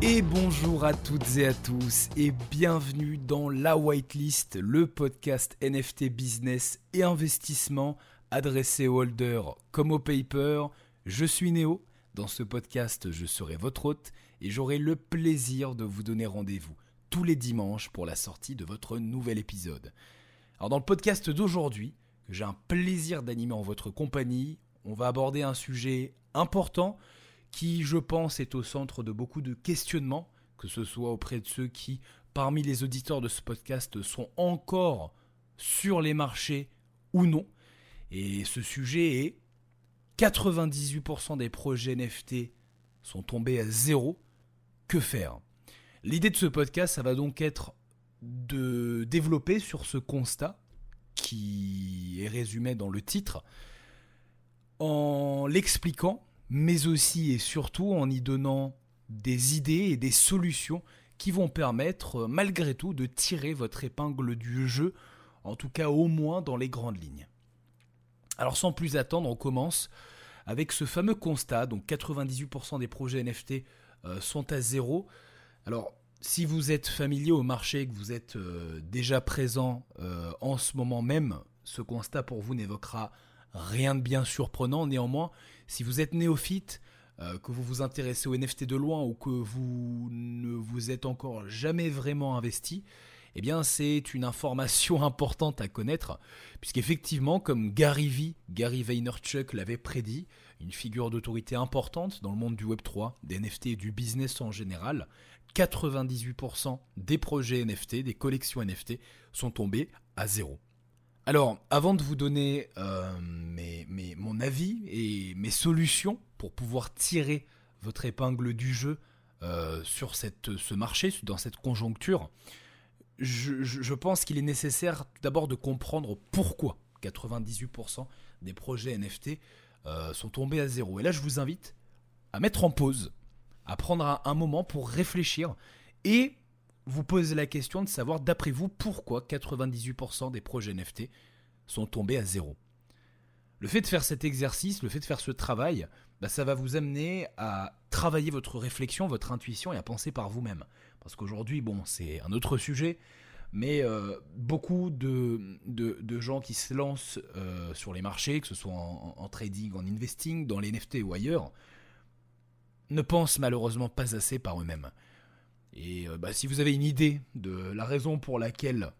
Et bonjour à toutes et à tous et bienvenue dans La Whitelist, le podcast NFT business et investissement adressé aux holders comme aux paper. Je suis Néo. Dans ce podcast, je serai votre hôte et j'aurai le plaisir de vous donner rendez-vous tous les dimanches pour la sortie de votre nouvel épisode. Alors dans le podcast d'aujourd'hui, que j'ai un plaisir d'animer en votre compagnie, on va aborder un sujet important qui, je pense, est au centre de beaucoup de questionnements, que ce soit auprès de ceux qui, parmi les auditeurs de ce podcast, sont encore sur les marchés ou non. Et ce sujet est 98% des projets NFT sont tombés à zéro. Que faire? L'idée de ce podcast, ça va donc être de développer sur ce constat qui est résumé dans le titre, en l'expliquant mais aussi et surtout en y donnant des idées et des solutions qui vont permettre, malgré tout, de tirer votre épingle du jeu, en tout cas au moins dans les grandes lignes. Alors sans plus attendre, on commence avec ce fameux constat, donc 98% des projets NFT euh, sont à zéro. Alors si vous êtes familier au marché, que vous êtes euh, déjà présent euh, en ce moment même, ce constat pour vous n'évoquera rien de bien surprenant. Néanmoins, si vous êtes néophyte, euh, que vous vous intéressez au NFT de loin ou que vous ne vous êtes encore jamais vraiment investi, eh bien c'est une information importante à connaître, puisqu'effectivement, comme Gary V, Gary Vaynerchuk l'avait prédit, une figure d'autorité importante dans le monde du Web3, des NFT et du business en général, 98% des projets NFT, des collections NFT sont tombés à zéro. Alors, avant de vous donner euh, mon avis et mes solutions pour pouvoir tirer votre épingle du jeu euh, sur ce marché, dans cette conjoncture, je, pense qu'il est nécessaire d'abord de comprendre pourquoi 98% des projets NFT euh, sont tombés à zéro. Et là, je vous invite à mettre en pause, à prendre un moment pour réfléchir et vous posez la question de savoir, d'après vous, pourquoi 98% des projets NFT sont tombés à zéro. Le fait de faire cet exercice, le fait de faire ce travail, bah, ça va vous amener à travailler votre réflexion, votre intuition et à penser par vous-même. Parce qu'aujourd'hui, bon, c'est un autre sujet, mais euh, beaucoup de, gens qui se lancent euh, sur les marchés, que ce soit en, trading, en investing, dans les NFT ou ailleurs, ne pensent malheureusement pas assez par eux-mêmes. Et euh, bah, si vous avez une idée de la raison pour laquelle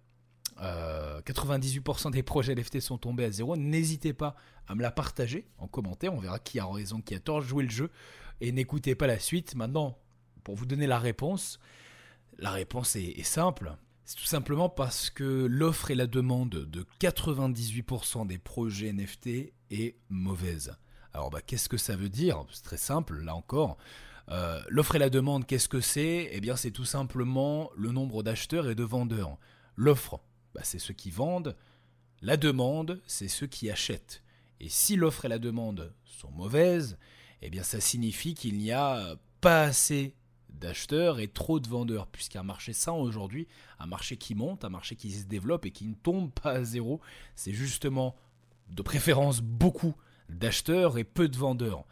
98% euh, des projets NFT sont tombés à zéro, n'hésitez pas à me la partager en commentaire, on verra qui a raison, qui a tort, jouez le jeu et n'écoutez pas la suite. Maintenant, pour vous donner la réponse, la réponse est, simple. C'est tout simplement parce que l'offre et la demande de 98% des projets NFT est mauvaise. Alors bah, qu'est-ce que ça veut dire? C'est très simple, là encore. Euh, l'offre et la demande, qu'est-ce que c'est? Eh bien, c'est tout simplement le nombre d'acheteurs et de vendeurs. L'offre, bah, c'est ceux qui vendent. La demande, c'est ceux qui achètent. Et si l'offre et la demande sont mauvaises, eh bien, ça signifie qu'il n'y a pas assez d'acheteurs et trop de vendeurs, puisqu'un marché sain aujourd'hui, un marché qui monte, un marché qui se développe et qui ne tombe pas à zéro, c'est justement de préférence beaucoup d'acheteurs et peu de vendeurs.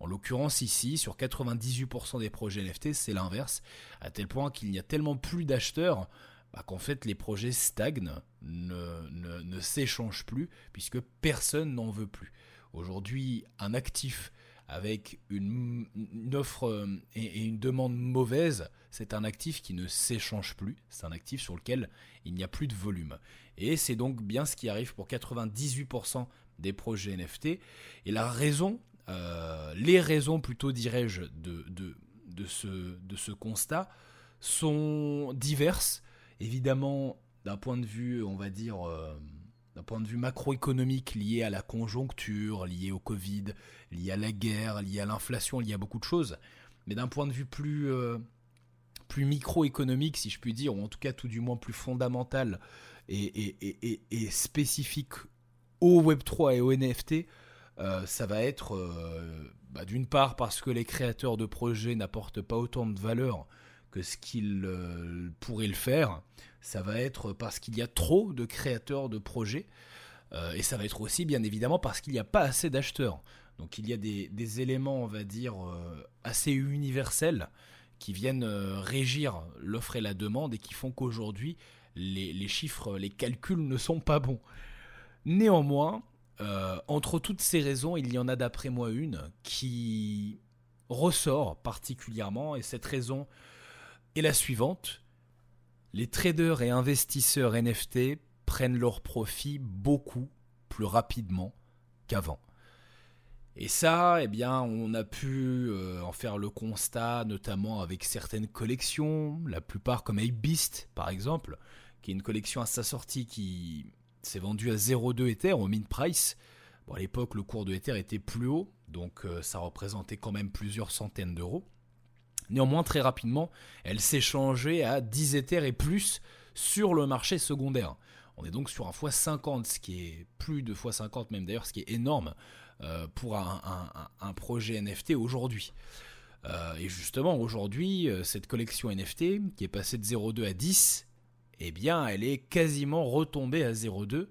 En l'occurrence ici, sur 98% des projets NFT, c'est l'inverse, à tel point qu'il n'y a tellement plus d'acheteurs bah, qu'en fait les projets stagnent, ne, s'échangent plus, puisque personne n'en veut plus. Aujourd'hui, un actif avec une, offre euh, et, une demande mauvaise, c'est un actif qui ne s'échange plus, c'est un actif sur lequel il n'y a plus de volume. Et c'est donc bien ce qui arrive pour 98% des projets NFT. Et la raison, les raisons plutôt dirais-je de, de, ce, de ce constat sont diverses. Évidemment, d'un point de vue, on va dire, euh, d'un point de vue macroéconomique lié à la conjoncture, lié au Covid, lié à la guerre, lié à l'inflation, lié à beaucoup de choses. Mais d'un point de vue plus, euh, plus microéconomique, si je puis dire, ou en tout cas tout du moins plus fondamental et, et spécifique au Web3 et au NFT, euh, ça va être euh, bah, d'une part parce que les créateurs de projets n'apportent pas autant de valeur que ce qu'ils euh, pourraient le faire. Ça va être parce qu'il y a trop de créateurs de projets. et ça va être aussi bien évidemment parce qu'il n'y a pas assez d'acheteurs. Donc il y a des, éléments, on va dire, assez universels qui viennent régir l'offre et la demande et qui font qu'aujourd'hui, les, chiffres, les calculs ne sont pas bons. Néanmoins, entre toutes ces raisons, il y en a d'après moi une qui ressort particulièrement, et cette raison est la suivante. Les traders et investisseurs NFT prennent leurs profits beaucoup plus rapidement qu'avant. Et ça, eh bien, on a pu euh, en faire le constat, notamment avec certaines collections, la plupart comme Ape Beast, par exemple, qui est une collection à sa sortie qui s'est vendue à 0,2 Ether au mint price. Bon, à l'époque, le cours de Ether était plus haut, donc euh, ça représentait quand même plusieurs centaines d'euros. Néanmoins, très rapidement, elle s'est changée à 10 Ethers et plus sur le marché secondaire. On est donc sur un x50, ce qui est plus de x50 même d'ailleurs, ce qui est énorme euh, pour un, projet NFT aujourd'hui. Euh, et justement, aujourd'hui, cette collection NFT, qui est passée de 0,2 à 10, eh bien, elle est quasiment retombée à 0,2.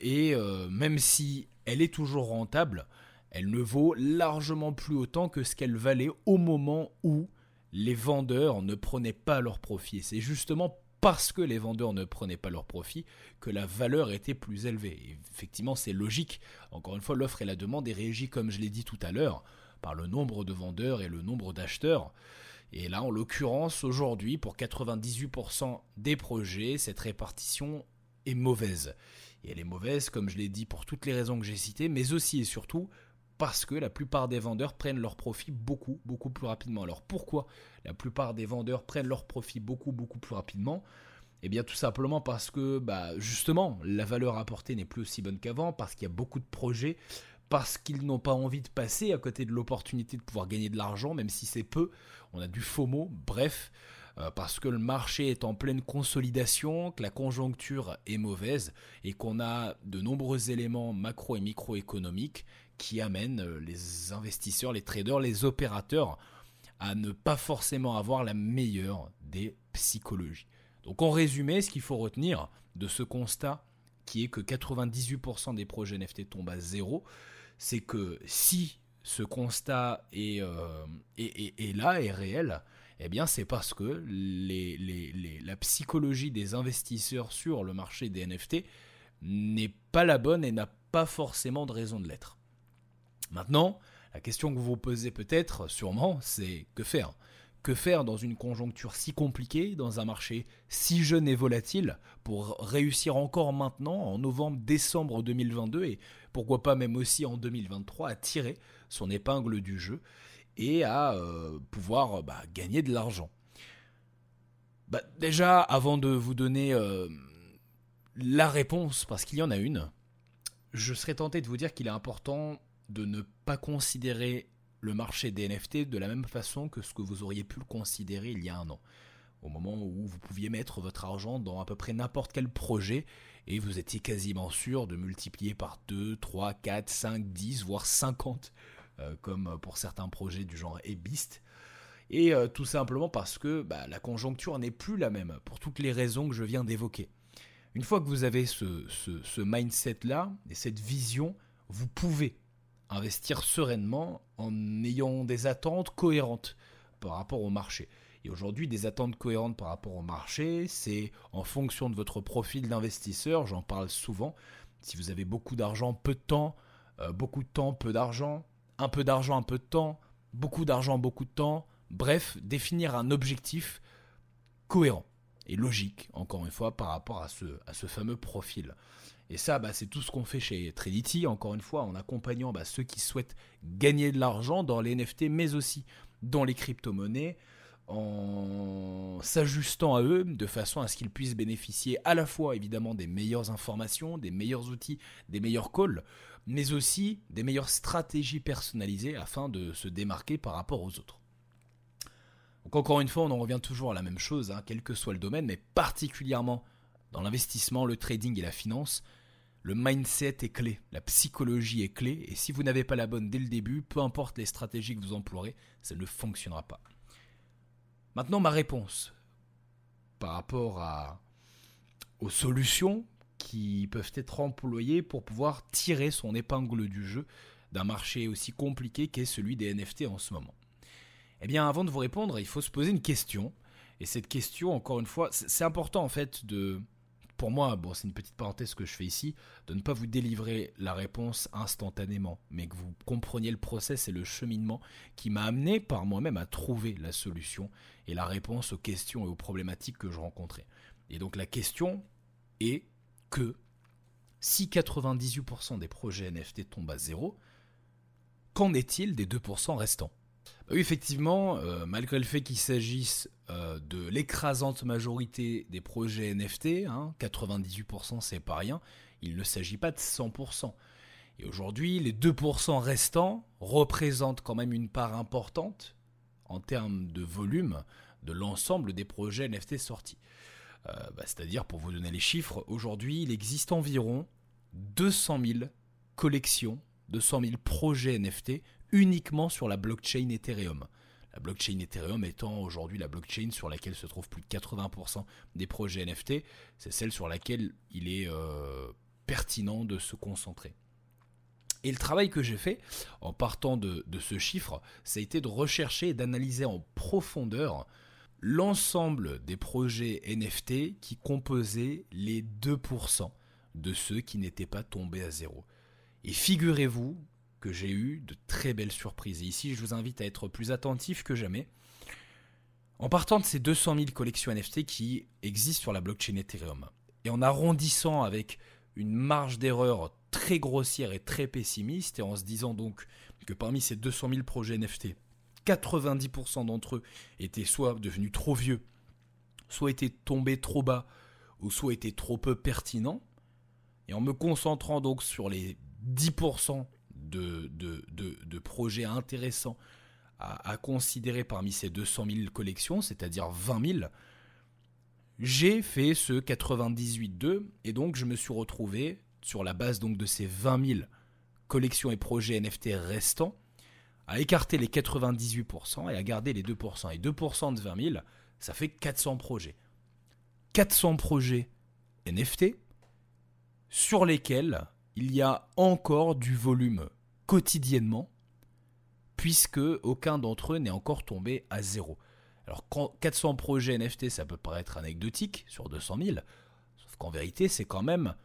et même si elle est toujours rentable, elle ne vaut largement plus autant que ce qu'elle valait au moment où les vendeurs ne prenaient pas leur profit. C'est justement parce que les vendeurs ne prenaient pas leur profit que la valeur était plus élevée. effectivement, c'est logique. Encore une fois, l'offre et la demande est régie, comme je l'ai dit tout à l'heure, par le nombre de vendeurs et le nombre d'acheteurs. Et là, en l'occurrence, aujourd'hui, pour 98% des projets, cette répartition est mauvaise. Et elle est mauvaise, comme je l'ai dit, pour toutes les raisons que j'ai citées, mais aussi et surtout parce que la plupart des vendeurs prennent leur profit beaucoup, beaucoup plus rapidement. Alors pourquoi la plupart des vendeurs prennent leur profit beaucoup, beaucoup plus rapidement? Eh bien tout simplement parce que bah, justement la valeur apportée n'est plus aussi bonne qu'avant, parce qu'il y a beaucoup de projets, parce qu'ils n'ont pas envie de passer à côté de l'opportunité de pouvoir gagner de l'argent, même si c'est peu, on a du FOMO, bref, euh, parce que le marché est en pleine consolidation, que la conjoncture est mauvaise et qu'on a de nombreux éléments macro et microéconomiques qui amène euh, les investisseurs, les traders, les opérateurs à ne pas forcément avoir la meilleure des psychologies. Donc en résumé, ce qu'il faut retenir de ce constat, qui est que 98% des projets NFT tombent à zéro, c'est que si ce constat est, euh, là, est réel, eh bien c'est parce que la psychologie des investisseurs sur le marché des NFT n'est pas la bonne et n'a pas forcément de raison de l'être. Maintenant, la question que vous vous posez peut-être, sûrement, c'est que faire? Que faire dans une conjoncture si compliquée, dans un marché si jeune et volatile, pour réussir encore maintenant, en novembre, décembre 2022, et pourquoi pas même aussi en 2023, à tirer son épingle du jeu et à euh, pouvoir bah, gagner de l'argent. Bah, Déjà, avant de vous donner euh, la réponse, parce qu'il y en a une, je serais tenté de vous dire qu'il est important de ne pas considérer le marché des NFT de la même façon que ce que vous auriez pu le considérer il y a un an. Au moment où vous pouviez mettre votre argent dans à peu près n'importe quel projet et vous étiez quasiment sûr de multiplier par 2, 3, 4, 5, 10, voire 50, euh, comme pour certains projets du genre Ebist. Et euh, tout simplement parce que bah, la conjoncture n'est plus la même, pour toutes les raisons que je viens d'évoquer. Une fois que vous avez ce, ce mindset-là et cette vision, vous pouvez investir sereinement en ayant des attentes cohérentes par rapport au marché. Et aujourd'hui, des attentes cohérentes par rapport au marché, c'est en fonction de votre profil d'investisseur, j'en parle souvent. Si vous avez beaucoup d'argent, peu de temps, euh, beaucoup de temps, peu d'argent, un peu d'argent, un peu de temps, beaucoup d'argent, beaucoup de temps, bref, définir un objectif cohérent et logique, encore une fois, par rapport à ce, à ce fameux profil. Et ça, bah, c'est tout ce qu'on fait chez Trinity, encore une fois, en accompagnant bah, ceux qui souhaitent gagner de l'argent dans les NFT, mais aussi dans les crypto-monnaies, en s'ajustant à eux de façon à ce qu'ils puissent bénéficier à la fois évidemment des meilleures informations, des meilleurs outils, des meilleurs calls, mais aussi des meilleures stratégies personnalisées afin de se démarquer par rapport aux autres. Donc encore une fois, on en revient toujours à la même chose, hein, quel que soit le domaine, mais particulièrement dans l'investissement, le trading et la finance, le mindset est clé, la psychologie est clé, et si vous n'avez pas la bonne dès le début, peu importe les stratégies que vous emploierez, ça ne fonctionnera pas. Maintenant, ma réponse par rapport aux solutions qui peuvent être employées pour pouvoir tirer son épingle du jeu d'un marché aussi compliqué qu'est celui des NFT en ce moment. Eh bien, avant de vous répondre, il faut se poser une question. Et cette question, encore une fois, c'est important en fait de, pour moi, c'est une petite parenthèse que je fais ici, de ne pas vous délivrer la réponse instantanément, mais que vous compreniez le process et le cheminement qui m'a amené par moi-même à trouver la solution et la réponse aux questions et aux problématiques que je rencontrais. Et donc la question est que si 98% des projets NFT tombent à zéro, qu'en est-il des 2% restants? Bah effectivement, euh, malgré le fait qu'il s'agisse euh, de l'écrasante majorité des projets NFT, 98% hein, c'est pas rien, il ne s'agit pas de 100%. Et aujourd'hui, les 2% restants représentent quand même une part importante en termes de volume de l'ensemble des projets NFT sortis. Euh, bah, c'est-à-dire, pour vous donner les chiffres, aujourd'hui, il existe environ 200 000 collections, 200 000 projets NFT uniquement sur la blockchain Ethereum. La blockchain Ethereum étant aujourd'hui la blockchain sur laquelle se trouvent plus de 80% des projets NFT, c'est celle sur laquelle il est euh, pertinent de se concentrer. Et le travail que j'ai fait en partant de, de, ce chiffre, ça a été de rechercher et d'analyser en profondeur l'ensemble des projets NFT qui composaient les 2% de ceux qui n'étaient pas tombés à zéro. Et figurez-vous que j'ai eu de très belles surprises. Et ici, je vous invite à être plus attentif que jamais. En partant de ces 200 000 collections NFT qui existent sur la blockchain Ethereum, et en arrondissant avec une marge d'erreur très grossière et très pessimiste, et en se disant donc que parmi ces 200 000 projets NFT, 90% d'entre eux étaient soit devenus trop vieux, soit étaient tombés trop bas, ou soit étaient trop peu pertinents, et en me concentrant donc sur les 10% de, projets intéressants à, considérer parmi ces 200 000 collections, c'est-à-dire 20 000, j'ai fait ce 98.2 et donc je me suis retrouvé sur la base donc de ces 20 000 collections et projets NFT restants à écarter les 98% et à garder les 2%. Et 2% de 20 000, ça fait 400 projets. 400 projets NFT sur lesquels il y a encore du volume quotidiennement, puisque aucun d'entre eux n'est encore tombé à zéro. Alors 400 projets NFT, ça peut paraître anecdotique sur 200 000, sauf qu'en vérité, c'est quand même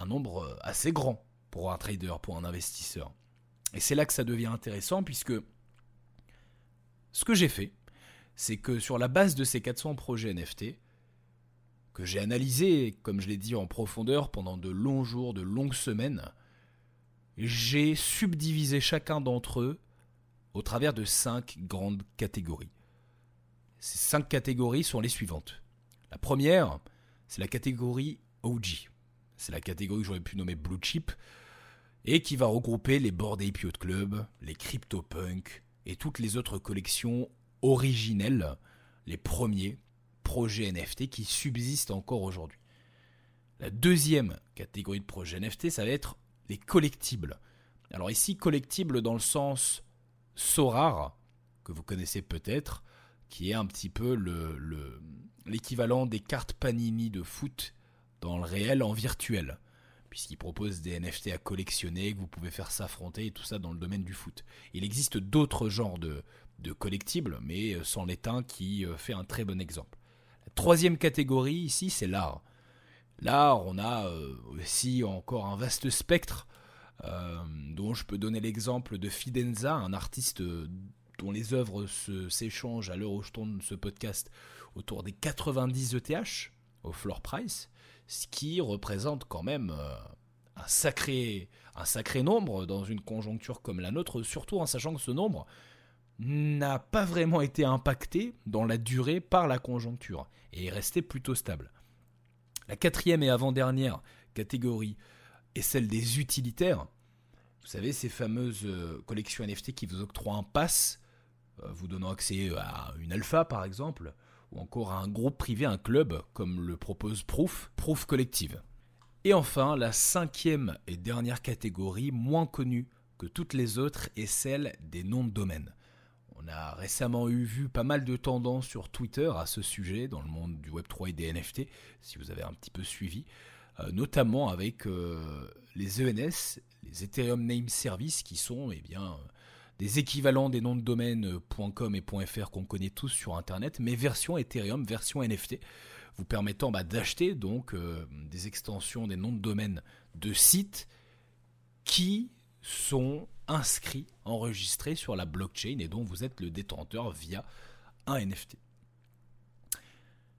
un nombre assez grand pour un trader, pour un investisseur. Et c'est là que ça devient intéressant, puisque ce que j'ai fait, c'est que sur la base de ces 400 projets NFT, que j'ai analysé, comme je l'ai dit, en profondeur pendant de longs jours, de longues semaines, j'ai subdivisé chacun d'entre eux au travers de cinq grandes catégories. Ces cinq catégories sont les suivantes. La première, c'est la catégorie OG. C'est la catégorie que j'aurais pu nommer Blue Chip et qui va regrouper les Bored Ape Yacht Club, les CryptoPunk et toutes les autres collections originelles, les premiers projets NFT qui subsistent encore aujourd'hui. La deuxième catégorie de projets NFT, ça va être les collectibles. Alors ici, collectibles dans le sens Sorar, que vous connaissez peut-être, qui est un petit peu l'équivalent le, des cartes Panini de foot dans le réel en virtuel, puisqu'il propose des NFT à collectionner, que vous pouvez faire s'affronter et tout ça dans le domaine du foot. Il existe d'autres genres de, collectibles, mais sans l'étain qui euh, fait un très bon exemple. La troisième catégorie ici, c'est l'art. Là, on a euh, aussi encore un vaste spectre euh, dont je peux donner l'exemple de Fidenza, un artiste euh, dont les œuvres s'échangent à l'heure où je tourne ce podcast autour des 90 ETH au floor price, ce qui représente quand même un sacré, un sacré nombre dans une conjoncture comme la nôtre, surtout en sachant que ce nombre n'a pas vraiment été impacté dans la durée par la conjoncture et est resté plutôt stable. La quatrième et avant-dernière catégorie est celle des utilitaires. Vous savez, ces fameuses euh, collections NFT qui vous octroient un pass, euh, vous donnant accès à une alpha par exemple, ou encore à un groupe privé, un club, comme le propose Proof, Proof Collective. Et enfin, la cinquième et dernière catégorie, moins connue que toutes les autres, est celle des noms de domaine. On a récemment eu vu pas mal de tendances sur Twitter à ce sujet dans le monde du Web3 et des NFT, si vous avez un petit peu suivi, euh, notamment avec euh, les ENS, les Ethereum Name Service, qui sont eh bien, des équivalents des noms de domaine .com et .fr qu'on connaît tous sur Internet, mais version Ethereum, version NFT, vous permettant bah, d'acheter donc euh, des extensions des noms de domaine de sites qui sont inscrits, enregistrés sur la blockchain et dont vous êtes le détenteur via un NFT.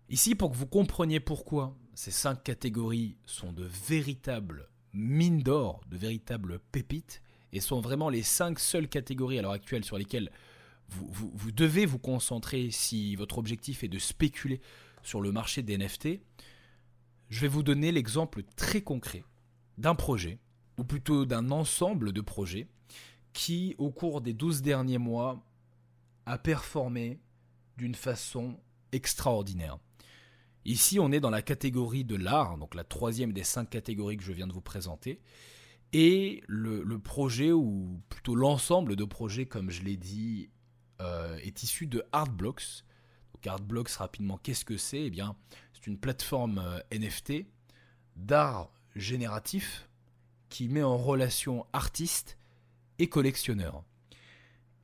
Ici, pour que vous compreniez pourquoi ces cinq catégories sont de véritables mines d'or, de véritables pépites, et sont vraiment les cinq seules catégories à l'heure actuelle sur lesquelles vous, vous, devez vous concentrer si votre objectif est de spéculer sur le marché des NFT, je vais vous donner l'exemple très concret d'un projet, ou plutôt d'un ensemble de projets, qui, au cours des 12 derniers mois, a performé d'une façon extraordinaire. Ici, on est dans la catégorie de l'art, donc la troisième des cinq catégories que je viens de vous présenter. Et le, projet, ou plutôt l'ensemble de projets, comme je l'ai dit, euh, est issu de Artblocks. Donc Artblocks, rapidement, qu'est-ce que c'est? Eh bien, c'est une plateforme euh, NFT d'art génératif qui met en relation artistes et collectionneurs.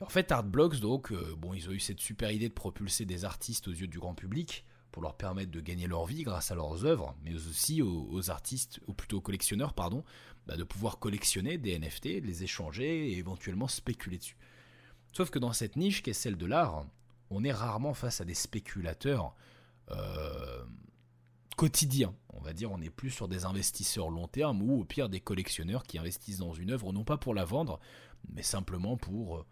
En fait, Artblocks, donc, euh, bon, ils ont eu cette super idée de propulser des artistes aux yeux du grand public pour leur permettre de gagner leur vie grâce à leurs œuvres, mais aussi aux, artistes, ou plutôt aux collectionneurs, pardon, bah, de pouvoir collectionner des NFT, les échanger et éventuellement spéculer dessus. Sauf que dans cette niche qui est celle de l'art, on est rarement face à des spéculateurs euh, quotidiens. On va dire, on n'est plus sur des investisseurs long terme ou au pire des collectionneurs qui investissent dans une œuvre non pas pour la vendre, mais simplement pour euh,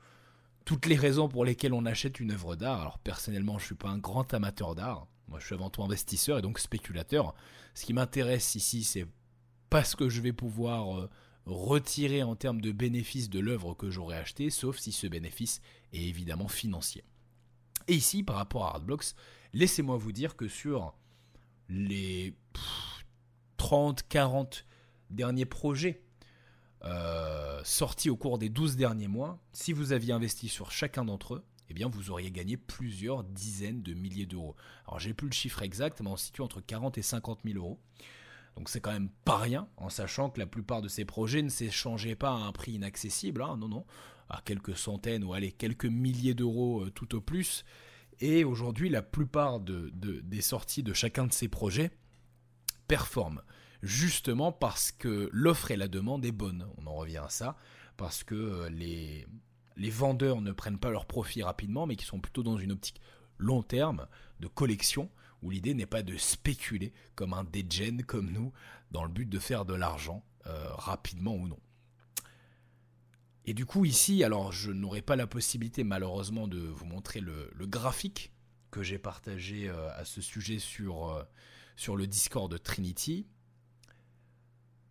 toutes les raisons pour lesquelles on achète une œuvre d'art. Alors personnellement, je ne suis pas un grand amateur d'art. Moi, je suis avant tout investisseur et donc spéculateur. Ce qui m'intéresse ici, c'est pas ce que je vais pouvoir euh, retirer en termes de bénéfices de l'œuvre que j'aurais achetée, sauf si ce bénéfice est évidemment financier. Et ici, par rapport à Artblocks, laissez-moi vous dire que sur les 30, 40 derniers projets euh, sortis au cours des 12 derniers mois, si vous aviez investi sur chacun d'entre eux, eh bien vous auriez gagné plusieurs dizaines de milliers d'euros. Alors j'ai plus le chiffre exact, mais on se situe entre 40 et 50 000 euros. Donc c'est quand même pas rien, en sachant que la plupart de ces projets ne s'échangeaient pas à un prix inaccessible, hein, non, non, à quelques centaines ou allez, quelques milliers d'euros euh, tout au plus. Et aujourd'hui, la plupart des sorties de chacun de ces projets performent. Justement parce que l'offre et la demande est bonne. On en revient à ça. Parce que euh, les, vendeurs ne prennent pas leur profit rapidement, mais qui sont plutôt dans une optique long terme de collection, où l'idée n'est pas de spéculer comme un degen comme nous, dans le but de faire de l'argent, euh, rapidement ou non. Et du coup ici, alors je n'aurai pas la possibilité malheureusement de vous montrer le, graphique que j'ai partagé euh, à ce sujet sur, euh, sur le Discord de Trinity.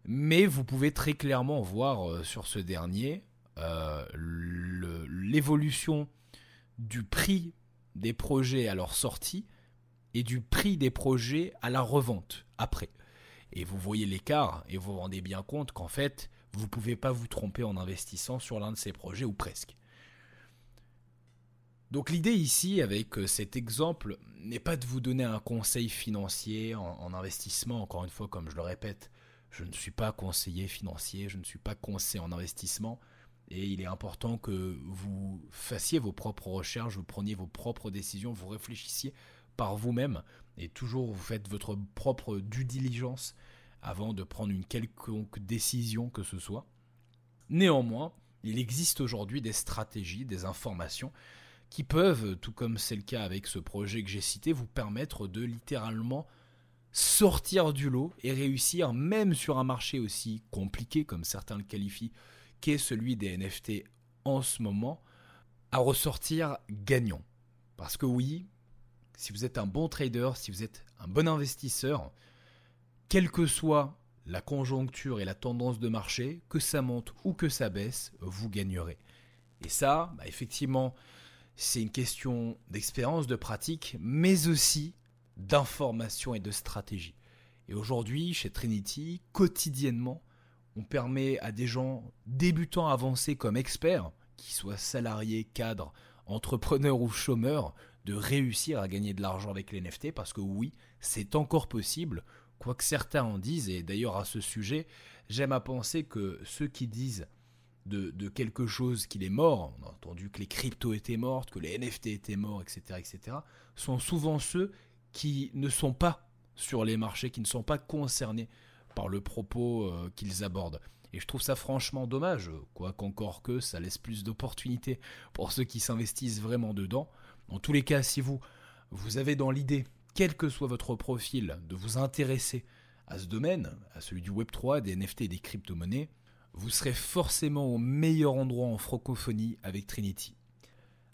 Mais vous pouvez très clairement voir sur ce dernier l'évolution du prix des projets à leur sortie et du prix des projets à la revente après. Et vous voyez l'écart et vous vous rendez bien compte qu'en fait, vous ne pouvez pas vous tromper en investissant sur l'un de ces projets ou presque. Donc l'idée ici avec euh, cet exemple n'est pas de vous donner un conseil financier en, investissement, encore une fois comme je le répète, je ne suis pas conseiller financier, je ne suis pas conseiller en investissement, et il est important que vous fassiez vos propres recherches, vous preniez vos propres décisions, vous réfléchissiez par vous-même. Et toujours vous faites votre propre due diligence avant de prendre une quelconque décision que ce soit. Néanmoins, il existe aujourd'hui des stratégies, des informations qui peuvent, tout comme c'est le cas avec ce projet que j'ai cité, vous permettre de littéralement sortir du lot et réussir, même sur un marché aussi compliqué comme certains le qualifient, qu'est celui des NFT en ce moment, à ressortir gagnant. Parce que oui, si vous êtes un bon trader, si vous êtes un bon investisseur, quelle que soit la conjoncture et la tendance de marché, que ça monte ou que ça baisse, vous gagnerez. Et ça, bah, effectivement, c'est une question d'expérience, de pratique, mais aussi d'information et de stratégie. Et aujourd'hui, chez Trinity, quotidiennement, on permet à des gens débutants avancés comme experts, qu'ils soient salariés, cadres, entrepreneurs ou chômeurs, de réussir à gagner de l'argent avec les NFT parce que oui, c'est encore possible, quoi que certains en disent, et d'ailleurs à ce sujet, j'aime à penser que ceux qui disent de, quelque chose qu'il est mort, on a entendu que les cryptos étaient mortes, que les NFT étaient morts, etc., etc., sont souvent ceux qui ne sont pas sur les marchés, qui ne sont pas concernés par le propos euh, qu'ils abordent. Et je trouve ça franchement dommage, quoi qu'encore que ça laisse plus d'opportunités pour ceux qui s'investissent vraiment dedans. Dans tous les cas, si vous, vous avez dans l'idée, quel que soit votre profil, de vous intéresser à ce domaine, à celui du Web3, des NFT et des crypto-monnaies, vous serez forcément au meilleur endroit en francophonie avec Trinity.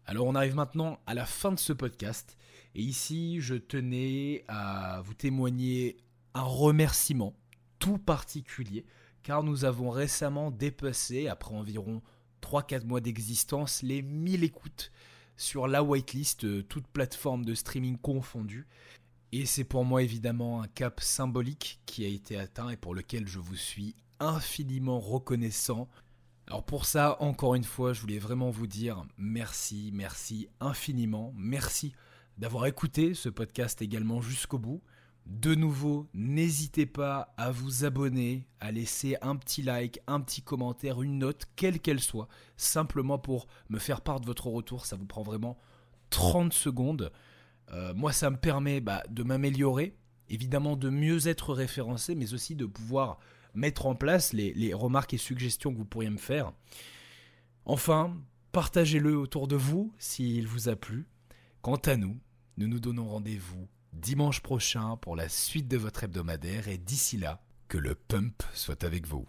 Alors on arrive maintenant à la fin de ce podcast et ici je tenais à vous témoigner un remerciement tout particulier car nous avons récemment dépassé, après environ 3-4 mois d'existence, les 1000 écoutes sur la whitelist, euh, toute plateforme de streaming confondue. Et c'est pour moi évidemment un cap symbolique qui a été atteint et pour lequel je vous suis infiniment reconnaissant. Alors pour ça, encore une fois, je voulais vraiment vous dire merci, merci infiniment, merci d'avoir écouté ce podcast également jusqu'au bout. De nouveau, n'hésitez pas à vous abonner, à laisser un petit like, un petit commentaire, une note, quelle qu'elle soit, simplement pour me faire part de votre retour. Ça vous prend vraiment 30 secondes. Euh, moi, ça me permet bah, de m'améliorer, évidemment de mieux être référencé, mais aussi de pouvoir mettre en place les, remarques et suggestions que vous pourriez me faire. Enfin, partagez-le autour de vous s'il vous a plu. Quant à nous, nous nous donnons rendez-vous dimanche prochain pour la suite de votre hebdomadaire et d'ici là, que le pump soit avec vous.